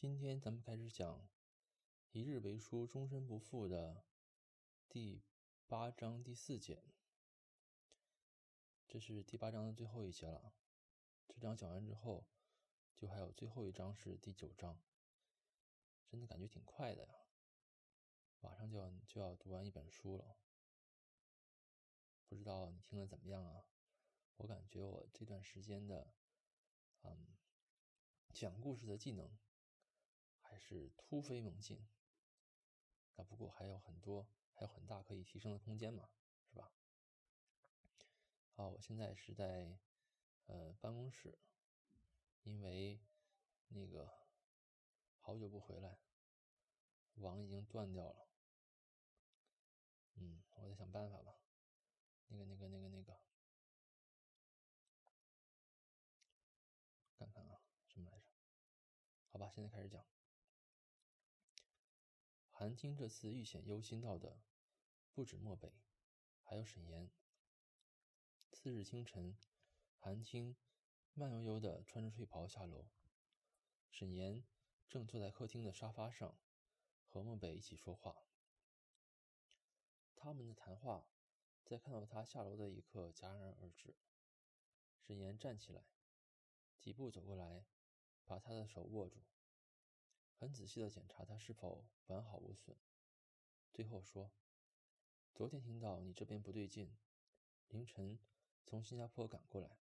今天咱们开始讲“一日为书，终身不负”的第八章第四节。这是第八章的最后一节了。这章讲完之后，就还有最后一章是第九章。真的感觉挺快的呀，马上就要就要读完一本书了。不知道你听了怎么样啊？我感觉我这段时间的，嗯，讲故事的技能是突飞猛进。那不过还有很多，还有很大可以提升的空间嘛，是吧？好，我现在是在呃办公室，因为那个好久不回来，网已经断掉了。嗯，我在想办法吧。那个、那个、那个、那个。看看啊，什么来着？好吧，现在开始讲。韩青这次遇险忧心到的，不止漠北，还有沈岩。次日清晨，韩青慢悠悠地穿着睡袍下楼，沈岩正坐在客厅的沙发上，和漠北一起说话。他们的谈话在看到他下楼的一刻戛然而止。沈岩站起来。几步走过来，把他的手握住，很仔细地检查他是否完好无损。最后说：“昨天听到你这边不对劲，凌晨从新加坡赶过来。”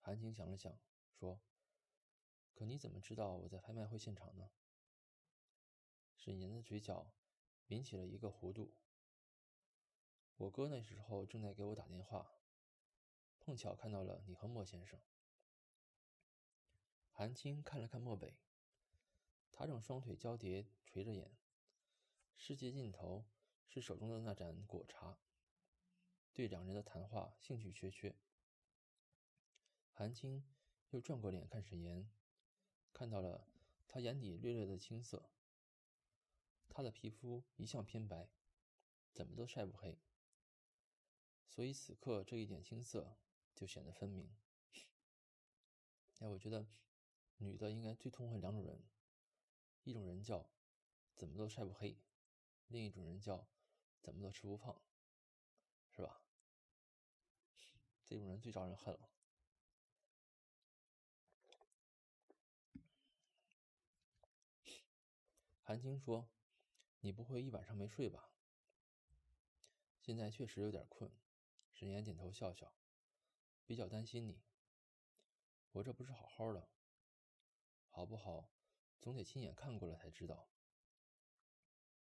韩青想了想，说：“可你怎么知道我在拍卖会现场呢？”沈岩的嘴角抿起了一个弧度。我哥那时候正在给我打电话，碰巧看到了你和莫先生。韩青看了看漠北，他正双腿交叠垂着眼，世界尽头是手中的那盏果茶，对两人的谈话兴趣缺缺。韩青又转过脸看沈岩，看到了他眼底略略的青涩。他的皮肤一向偏白，怎么都晒不黑，所以此刻这一点青涩就显得分明。哎，我觉得。女的应该最痛恨两种人，一种人叫怎么都晒不黑，另一种人叫怎么都吃不胖，是吧？这种人最招人恨了。韩青说：“你不会一晚上没睡吧？”现在确实有点困。沈岩点头笑笑，比较担心你。我这不是好好的。好不好，总得亲眼看过了才知道。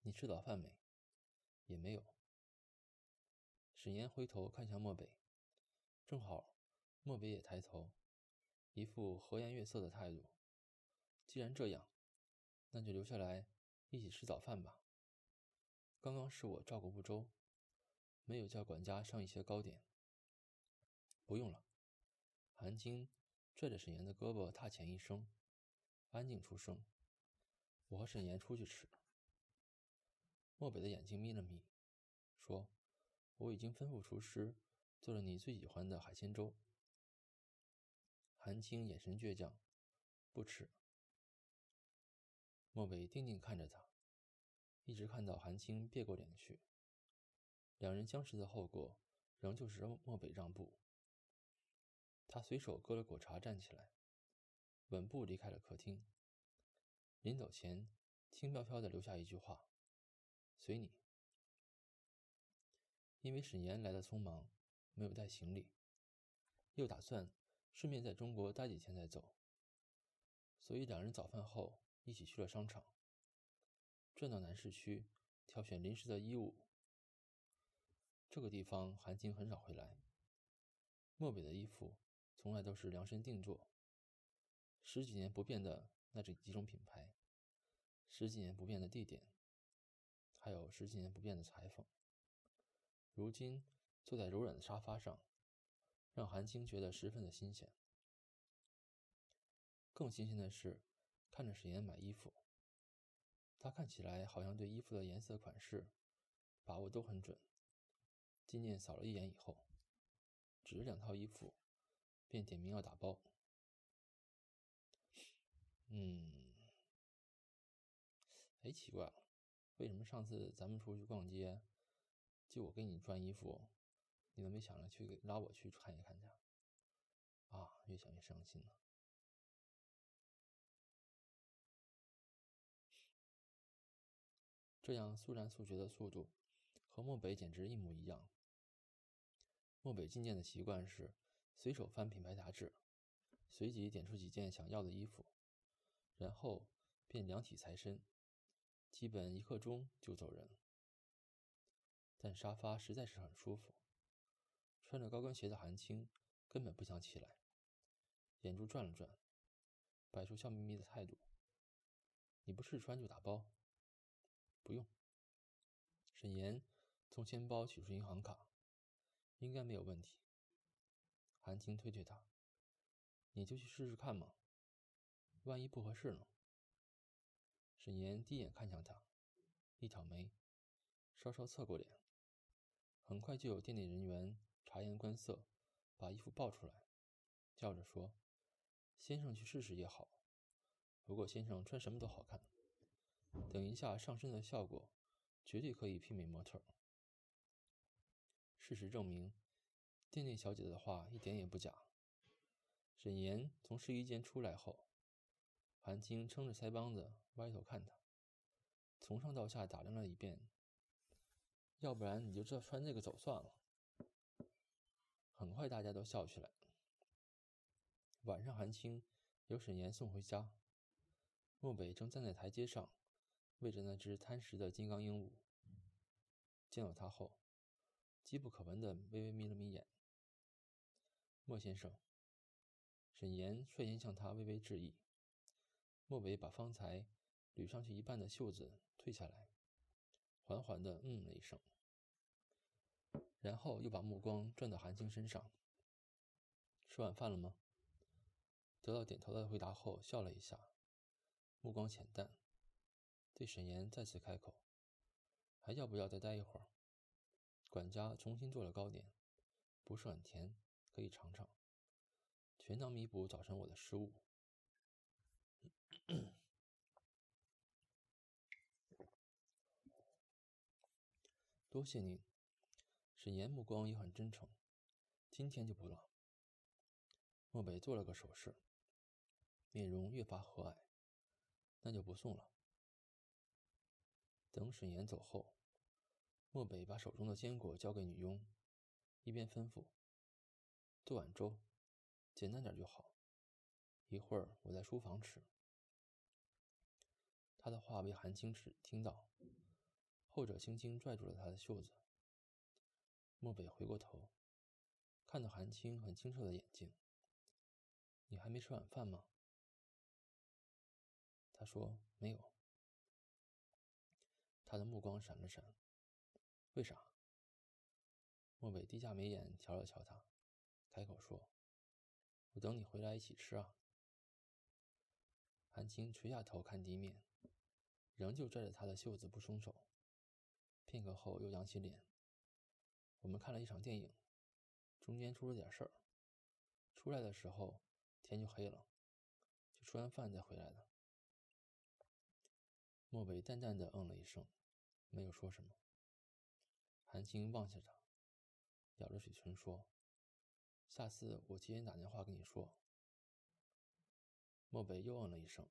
你吃早饭没？也没有。沈岩回头看向漠北，正好漠北也抬头，一副和颜悦色的态度。既然这样，那就留下来一起吃早饭吧。刚刚是我照顾不周，没有叫管家上一些糕点。不用了。韩青拽着沈岩的胳膊，踏前一声。安静出声，我和沈岩出去吃。漠北的眼睛眯了眯，说：“我已经吩咐厨师做了你最喜欢的海鲜粥。”韩青眼神倔强，不吃。漠北定定看着他，一直看到韩青别过脸去。两人僵持的后果，仍旧是漠北让步。他随手搁了果茶，站起来。稳步离开了客厅，临走前轻飘飘的留下一句话：“随你。”因为沈岩来的匆忙，没有带行李，又打算顺便在中国待几天再走，所以两人早饭后一起去了商场，转到南市区，挑选临时的衣物。这个地方韩青很少会来，漠北的衣服从来都是量身定做。十几年不变的那这几种品牌，十几年不变的地点，还有十几年不变的裁缝。如今坐在柔软的沙发上，让韩青觉得十分的新鲜。更新鲜的是，看着沈岩买衣服，他看起来好像对衣服的颜色、款式把握都很准。金念扫了一眼以后，指着两套衣服，便点名要打包。嗯，哎，奇怪了，为什么上次咱们出去逛街，就我给你穿衣服，你都没想着去拉我去看一看去？啊，越想越伤心了。这样速战速决的速度，和漠北简直一模一样。漠北进店的习惯是随手翻品牌杂志，随即点出几件想要的衣服，然后便量体裁身，基本一刻钟就走人。但沙发实在是很舒服，穿着高跟鞋的韩青根本不想起来，眼珠转了转，摆出笑眯眯的态度：“你不试穿就打包。”不用。沈岩从钱包取出银行卡，应该没有问题。韩青推推他：“你就去试试看嘛，万一不合适呢？”沈岩第一眼看向他，一挑眉，稍稍侧过脸。很快就有店内人员察言观色，把衣服抱出来，叫着说：“先生去试试也好，不过先生穿什么都好看。”等一下，上身的效果绝对可以媲美模特。事实证明，店内小姐的话一点也不假。沈岩从试衣间出来后，韩青撑着腮帮子歪头看他，从上到下打量了一遍。要不然你就这穿这个走算了。很快大家都笑起来。晚上，韩青由沈岩送回家，漠北正站在台阶上。喂着那只贪食的金刚鹦鹉，见到他后，机不可闻的微微眯了眯眼。莫先生，沈岩率先向他微微致意。莫北把方才捋上去一半的袖子退下来，缓缓的嗯了一声，然后又把目光转到韩青身上。吃晚饭了吗？得到点头的回答后，笑了一下，目光浅淡。对沈岩再次开口：“还要不要再待一会儿？”管家重新做了糕点，不是很甜，可以尝尝，全当弥补早晨我的失误。多谢您。沈岩目光也很真诚，今天就不了。漠北做了个手势，面容越发和蔼，那就不送了。等沈岩走后，漠北把手中的坚果交给女佣，一边吩咐：“做碗粥，简单点就好。一会儿我在书房吃。”他的话被韩青吃听到，后者轻轻拽住了他的袖子。漠北回过头，看到韩青很清澈的眼睛：“你还没吃晚饭吗？”他说：“没有。”他的目光闪了闪，为啥？莫北低下眉眼瞧了瞧他，开口说：“我等你回来一起吃啊。”韩青垂下头看地面，仍旧拽着他的袖子不松手。片刻后又扬起脸：“我们看了一场电影，中间出了点事儿，出来的时候天就黑了，就吃完饭再回来的。”莫北淡淡的嗯了一声。没有说什么。韩青望向他，咬着嘴唇说：“下次我提前打电话跟你说。”漠北又嗯了一声。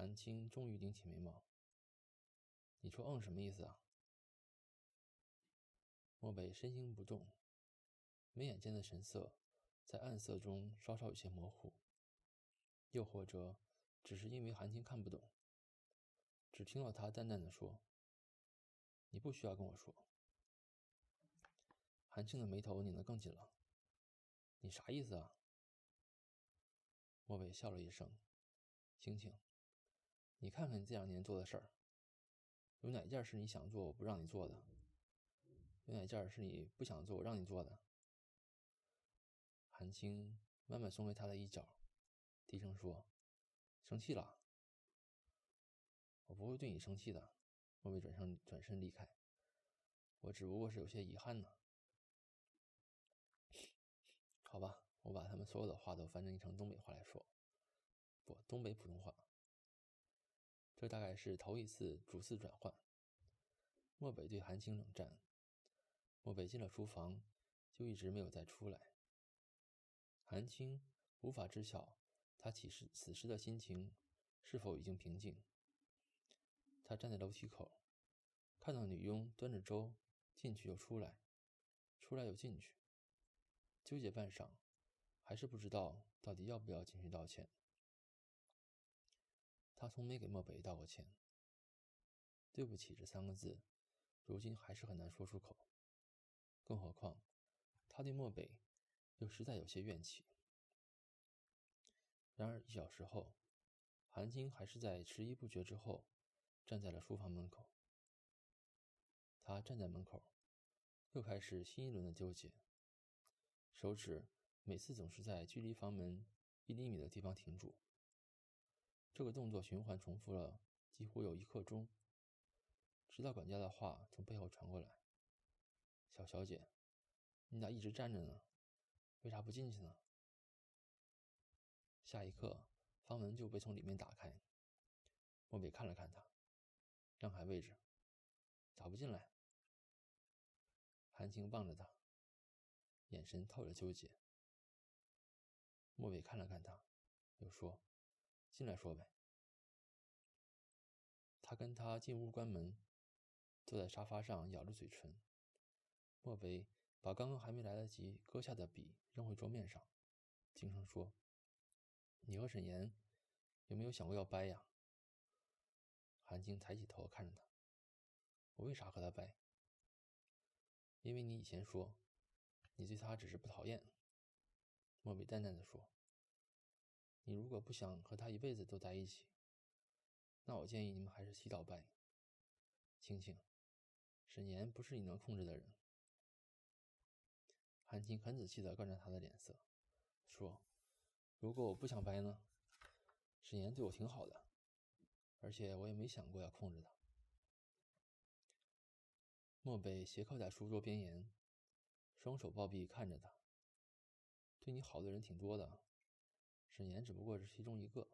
韩青终于拧起眉毛：“你说嗯什么意思啊？”漠北身形不动，眉眼间的神色在暗色中稍稍有些模糊，又或者只是因为韩青看不懂，只听到他淡淡的说。你不需要跟我说。韩青的眉头拧得更紧了。你啥意思啊？莫北笑了一声：“青青，你看看你这两年做的事儿，有哪件是你想做我不让你做的？有哪件是你不想做我让你做的？”韩青慢慢松开他的衣角，低声说：“生气了？我不会对你生气的。”莫北转身转身离开，我只不过是有些遗憾呢。好吧，我把他们所有的话都翻成一成东北话来说，不，东北普通话。这大概是头一次主次转换。漠北对韩青冷战。漠北进了厨房，就一直没有再出来。韩青无法知晓他此时此时的心情是否已经平静。他站在楼梯口，看到女佣端着粥进去又出来，出来又进去，纠结半晌，还是不知道到底要不要进去道歉。他从没给漠北道过歉，对不起这三个字，如今还是很难说出口。更何况，他对漠北又实在有些怨气。然而一小时后，韩青还是在迟疑不决之后，站在了书房门口。他站在门口，又开始新一轮的纠结。手指每次总是在距离房门一厘米的地方停住。这个动作循环重复了几乎有一刻钟，直到管家的话从背后传过来。小小姐，你咋一直站着呢？为啥不进去呢？下一刻，房门就被从里面打开。莫北看了看他，让开位置，咋不进来？韩青望着他，眼神透着纠结。莫北看了看他，又说：“进来说呗。”他跟他进屋关门，坐在沙发上咬着嘴唇。莫北把刚刚还没来得及搁下的笔扔回桌面上，轻声说：“你和沈岩有没有想过要掰呀？”韩晶抬起头看着他：“我为啥和他掰？”“因为你以前说，你对他只是不讨厌。”莫北淡淡的说：“你如果不想和他一辈子都在一起，那我建议你们还是提早掰。青青，沈岩不是你能控制的人。”韩青很仔细地观察他的脸色，说：“如果我不想掰呢？沈岩对我挺好的，而且我也没想过要控制他。”漠北斜靠在书桌边沿，双手抱臂看着他。对你好的人挺多的，沈岩只不过是其中一个。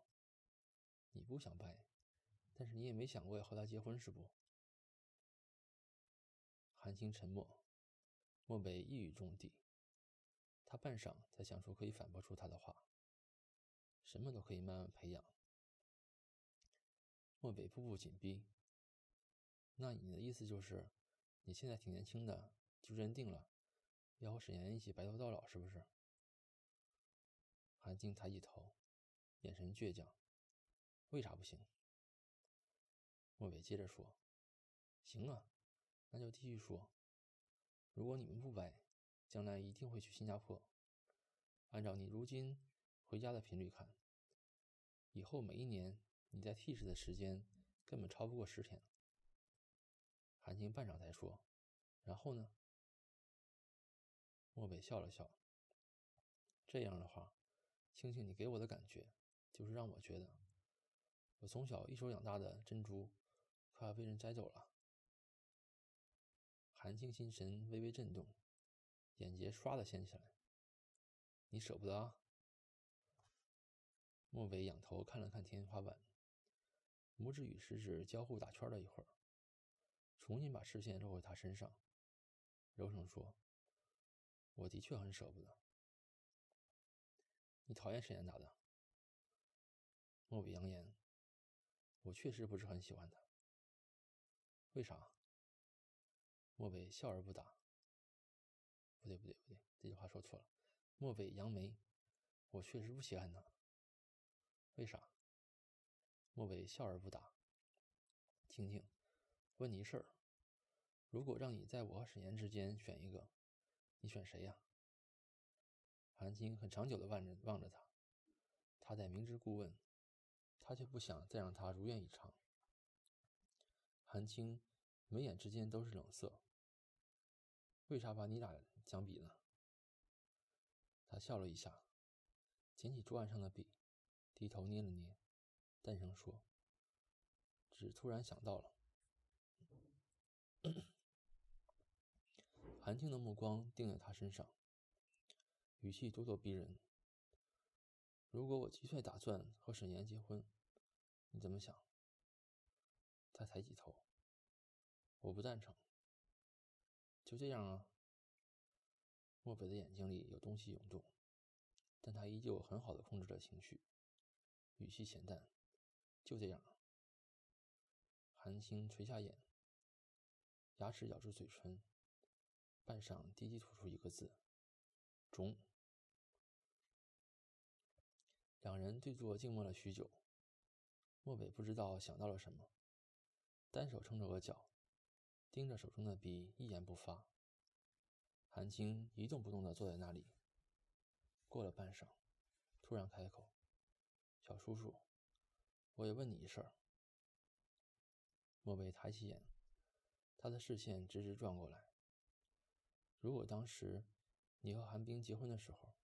你不想掰，但是你也没想过要和他结婚，是不？韩青沉默，漠北一语中的。他半晌才想出可以反驳出他的话：“什么都可以慢慢培养。”漠北步步紧逼。那你的意思就是，你现在挺年轻的，就认定了要和沈岩一起白头到老，是不是？韩晶抬起头，眼神倔强：“为啥不行？”莫北接着说：“行啊，那就继续说。如果你们不掰。”将来一定会去新加坡。按照你如今回家的频率看，以后每一年你在 T 市的时间根本超不过十天。韩青半晌才说：“然后呢？”莫北笑了笑：“这样的话，青青，你给我的感觉就是让我觉得，我从小一手养大的珍珠快要被人摘走了。”韩青心神微微震动。眼睫唰的掀起来，你舍不得啊？莫北仰头看了看天花板，拇指与食指交互打圈了一会儿，重新把视线落回他身上，柔声说：“我的确很舍不得。你讨厌沈岩咋的？”莫北扬言：“我确实不是很喜欢他。为啥？”莫北笑而不答。不对不对不对，这句话说错了。漠北扬眉，我确实不稀罕他。为啥？漠北笑而不答。青青，问你一事儿：如果让你在我和沈岩之间选一个，你选谁呀？韩青很长久的望着望着他，他在明知故问，他却不想再让他如愿以偿。韩青眉眼之间都是冷色。为啥把你俩？相比呢？他笑了一下，捡起桌案上的笔，低头捏了捏，淡声说：“只突然想到了。”韩青的目光定在他身上，语气咄咄逼人：“如果我七岁打算和沈岩结婚，你怎么想？”他抬起头，我不赞成。就这样啊。漠北的眼睛里有东西涌动，但他依旧很好的控制着情绪，语气浅淡。就这样。韩青垂下眼，牙齿咬住嘴唇，半晌低低吐出一个字：“中。”两人对坐静默了许久。莫北不知道想到了什么，单手撑着额角，盯着手中的笔，一言不发。韩青一动不动地坐在那里。过了半晌，突然开口：“小叔叔，我也问你一事儿。”漠北抬起眼，他的视线直直转过来。如果当时你和韩冰结婚的时候，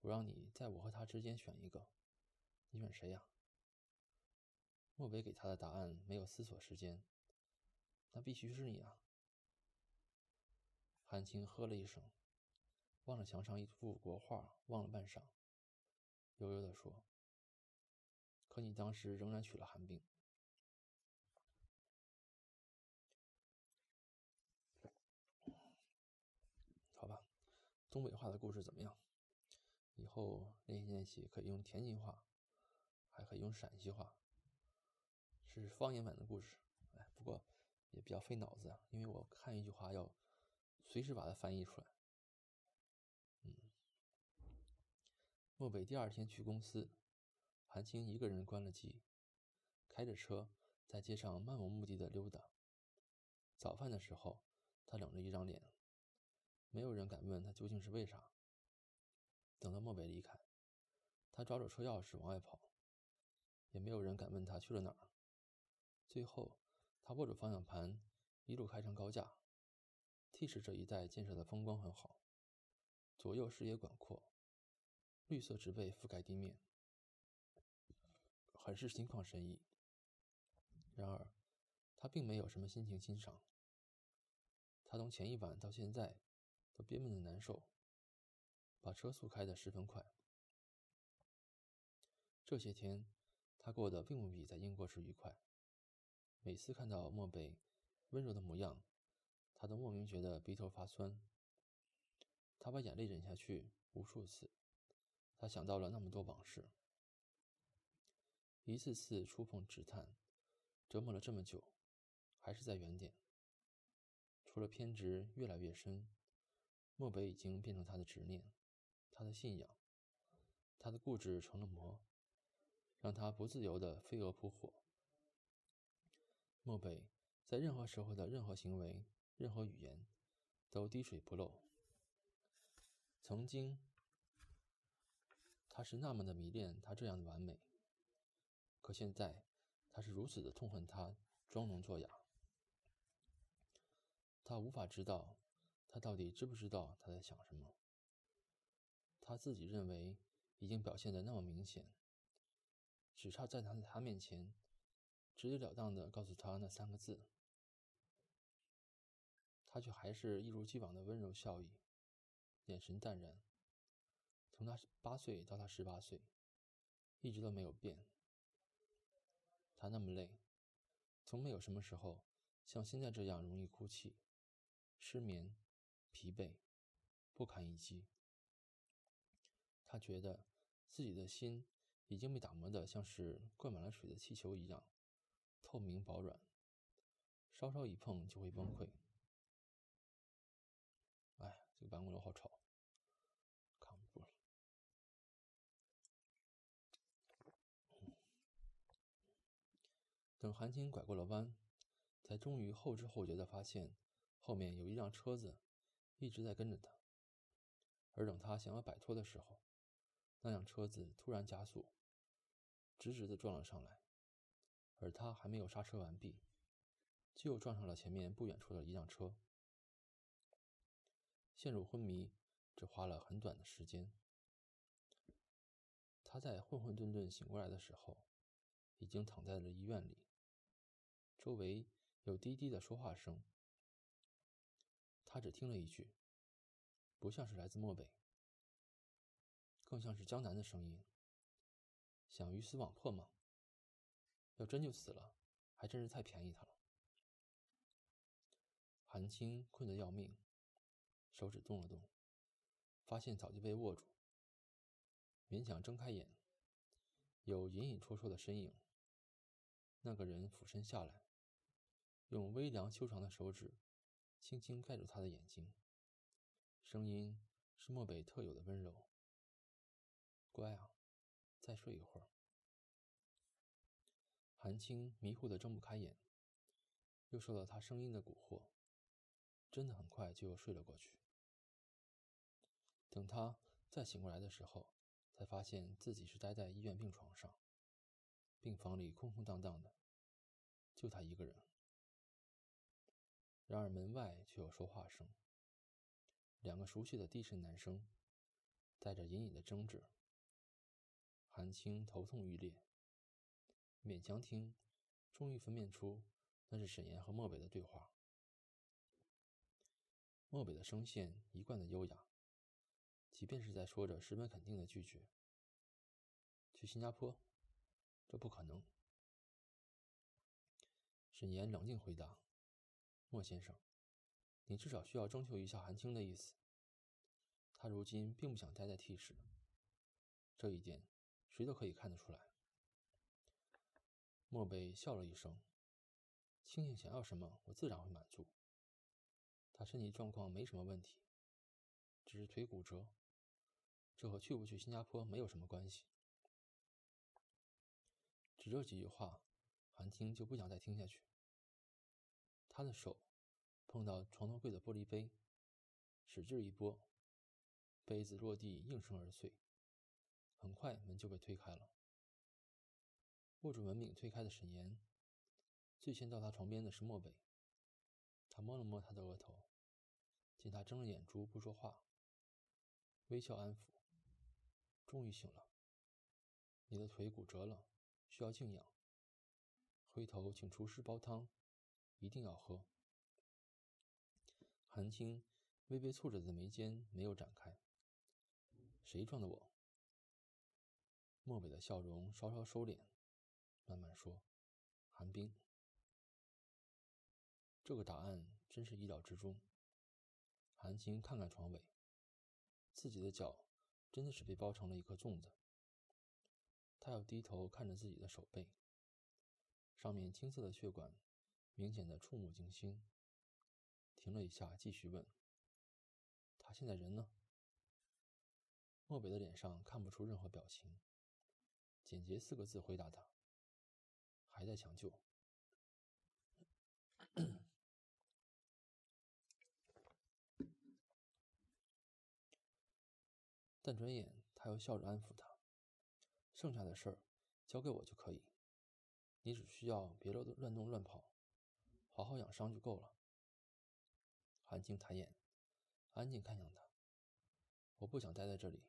我让你在我和他之间选一个，你选谁呀？莫北给他的答案没有思索时间，那必须是你啊！韩青呵了一声，望着墙上一幅国画，望了半晌，悠悠地说：“可你当时仍然娶了韩冰。”好吧，东北话的故事怎么样？以后练习练习，可以用天津话，还可以用陕西话。是方言版的故事，哎，不过也比较费脑子，因为我看一句话要随时把它翻译出来。嗯，漠北第二天去公司，韩青一个人关了机，开着车在街上漫无目的的溜达。早饭的时候，他冷着一张脸，没有人敢问他究竟是为啥。等到漠北离开，他抓住车钥匙往外跑，也没有人敢问他去了哪儿。最后，他握住方向盘，一路开上高架。T 市这一带建设的风光很好，左右视野广阔，绿色植被覆盖地面，很是心旷神怡。然而，他并没有什么心情欣赏。他从前一晚到现在憋闷的难受，把车速开得十分快。这些天，他过得并不比在英国时愉快。每次看到漠北温柔的模样，他都莫名觉得鼻头发酸。他把眼泪忍下去无数次，他想到了那么多往事，一次次触碰纸炭，折磨了这么久，还是在原点。除了偏执越来越深，漠北已经变成他的执念，他的信仰，他的固执成了魔，让他不自由的飞蛾扑火。漠北在任何时候的任何行为、任何语言，都滴水不漏。曾经，他是那么的迷恋他这样的完美，可现在，他是如此的痛恨他装聋作哑。他无法知道，他到底知不知道他在想什么。他自己认为已经表现的那么明显，只差在他在他面前。直截了当的告诉他那三个字，他却还是一如既往的温柔笑意，眼神淡然。从他八岁到他十八岁，一直都没有变。他那么累，从没有什么时候像现在这样容易哭泣、失眠、疲惫、不堪一击。他觉得自己的心已经被打磨的像是灌满了水的气球一样。透明薄软，稍稍一碰就会崩溃。哎，这个办公楼好吵，扛不住了。等韩青拐过了弯，才终于后知后觉的发现，后面有一辆车子一直在跟着他。而等他想要摆脱的时候，那辆车子突然加速，直直的撞了上来。而他还没有刹车完毕，就撞上了前面不远处的一辆车，陷入昏迷，只花了很短的时间。他在混混沌沌醒过来的时候，已经躺在了医院里，周围有滴滴的说话声，他只听了一句，不像是来自漠北，更像是江南的声音：“想鱼死网破吗？”要真就死了，还真是太便宜他了。韩青困得要命，手指动了动，发现早就被握住，勉强睁开眼，有隐隐绰绰的身影。那个人俯身下来，用微凉修长的手指轻轻盖住他的眼睛，声音是漠北特有的温柔：“乖啊，再睡一会儿。”韩青迷糊的睁不开眼，又受到他声音的蛊惑，真的很快就又睡了过去。等他再醒过来的时候，才发现自己是待在医院病床上，病房里空空荡荡的，就他一个人。然而门外却有说话声，两个熟悉的低沉男声，带着隐隐的争执。韩青头痛欲裂。勉强听，终于分辨出那是沈岩和漠北的对话。漠北的声线一贯的优雅，即便是在说着十分肯定的拒绝。去新加坡，这不可能。沈岩冷静回答：“莫先生，你至少需要征求一下韩青的意思。他如今并不想待在 T 市，这一点谁都可以看得出来。”漠北笑了一声：“青青想要什么，我自然会满足。他身体状况没什么问题，只是腿骨折，这和去不去新加坡没有什么关系。”只这几句话，韩青就不想再听下去。他的手碰到床头柜的玻璃杯，使劲一拨，杯子落地应声而碎。很快，门就被推开了。握住门柄推开的沈岩，最先到他床边的是漠北。他摸了摸他的额头，见他睁着眼珠不说话，微笑安抚：“终于醒了。你的腿骨折了，需要静养。回头请厨师煲汤，一定要喝。”韩青微微蹙着的眉间没有展开。谁撞的我？漠北的笑容稍稍收敛。慢慢说，寒冰。这个答案真是意料之中。韩青看看床尾，自己的脚真的是被包成了一颗粽子。他要低头看着自己的手背，上面青色的血管明显的触目惊心。停了一下，继续问：“他现在人呢？”漠北的脸上看不出任何表情，简洁四个字回答他。还在抢救，但转眼他又笑着安抚他：“剩下的事儿交给我就可以，你只需要别乱乱动乱跑，好好养伤就够了。”韩青抬眼，安静看向他：“我不想待在这里。”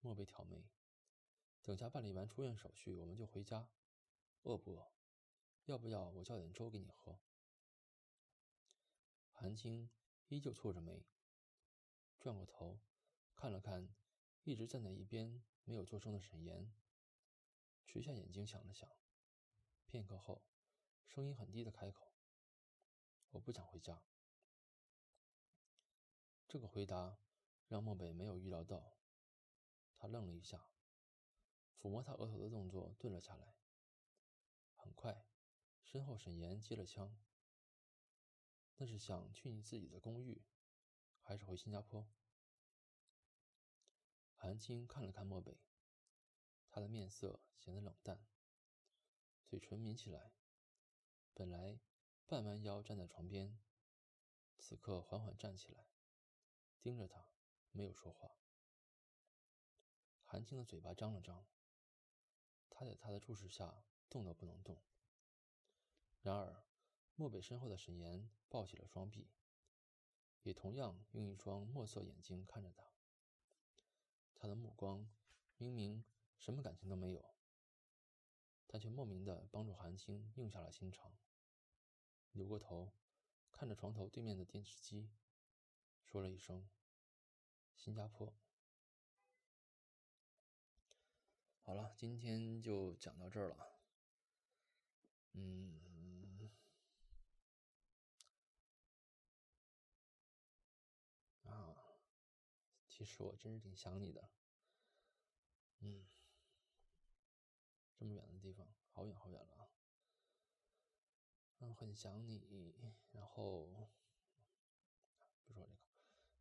莫北挑眉：“等下办理完出院手续，我们就回家。”饿不饿？要不要我叫点粥给你喝？韩青依旧蹙着眉，转过头看了看一直站在一边没有作声的沈岩，垂下眼睛想了想，片刻后，声音很低的开口：“我不想回家。”这个回答让漠北没有预料到，他愣了一下，抚摸他额头的动作顿了下来。很快，身后沈岩接了枪。那是想去你自己的公寓，还是回新加坡？韩青看了看漠北，他的面色显得冷淡，嘴唇抿起来。本来半弯腰站在床边，此刻缓缓站起来，盯着他，没有说话。韩青的嘴巴张了张，他在他的注视下。动都不能动。然而，漠北身后的沈岩抱起了双臂，也同样用一双墨色眼睛看着他。他的目光明明什么感情都没有，但却莫名的帮助韩青硬下了心肠。扭过头，看着床头对面的电视机，说了一声：“新加坡。”好了，今天就讲到这儿了。嗯，啊，其实我真是挺想你的。嗯，这么远的地方，好远好远了啊。嗯，很想你。然后不说这个，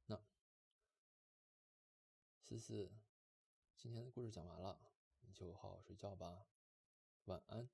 那思思，今天的故事讲完了，你就好好睡觉吧，晚安。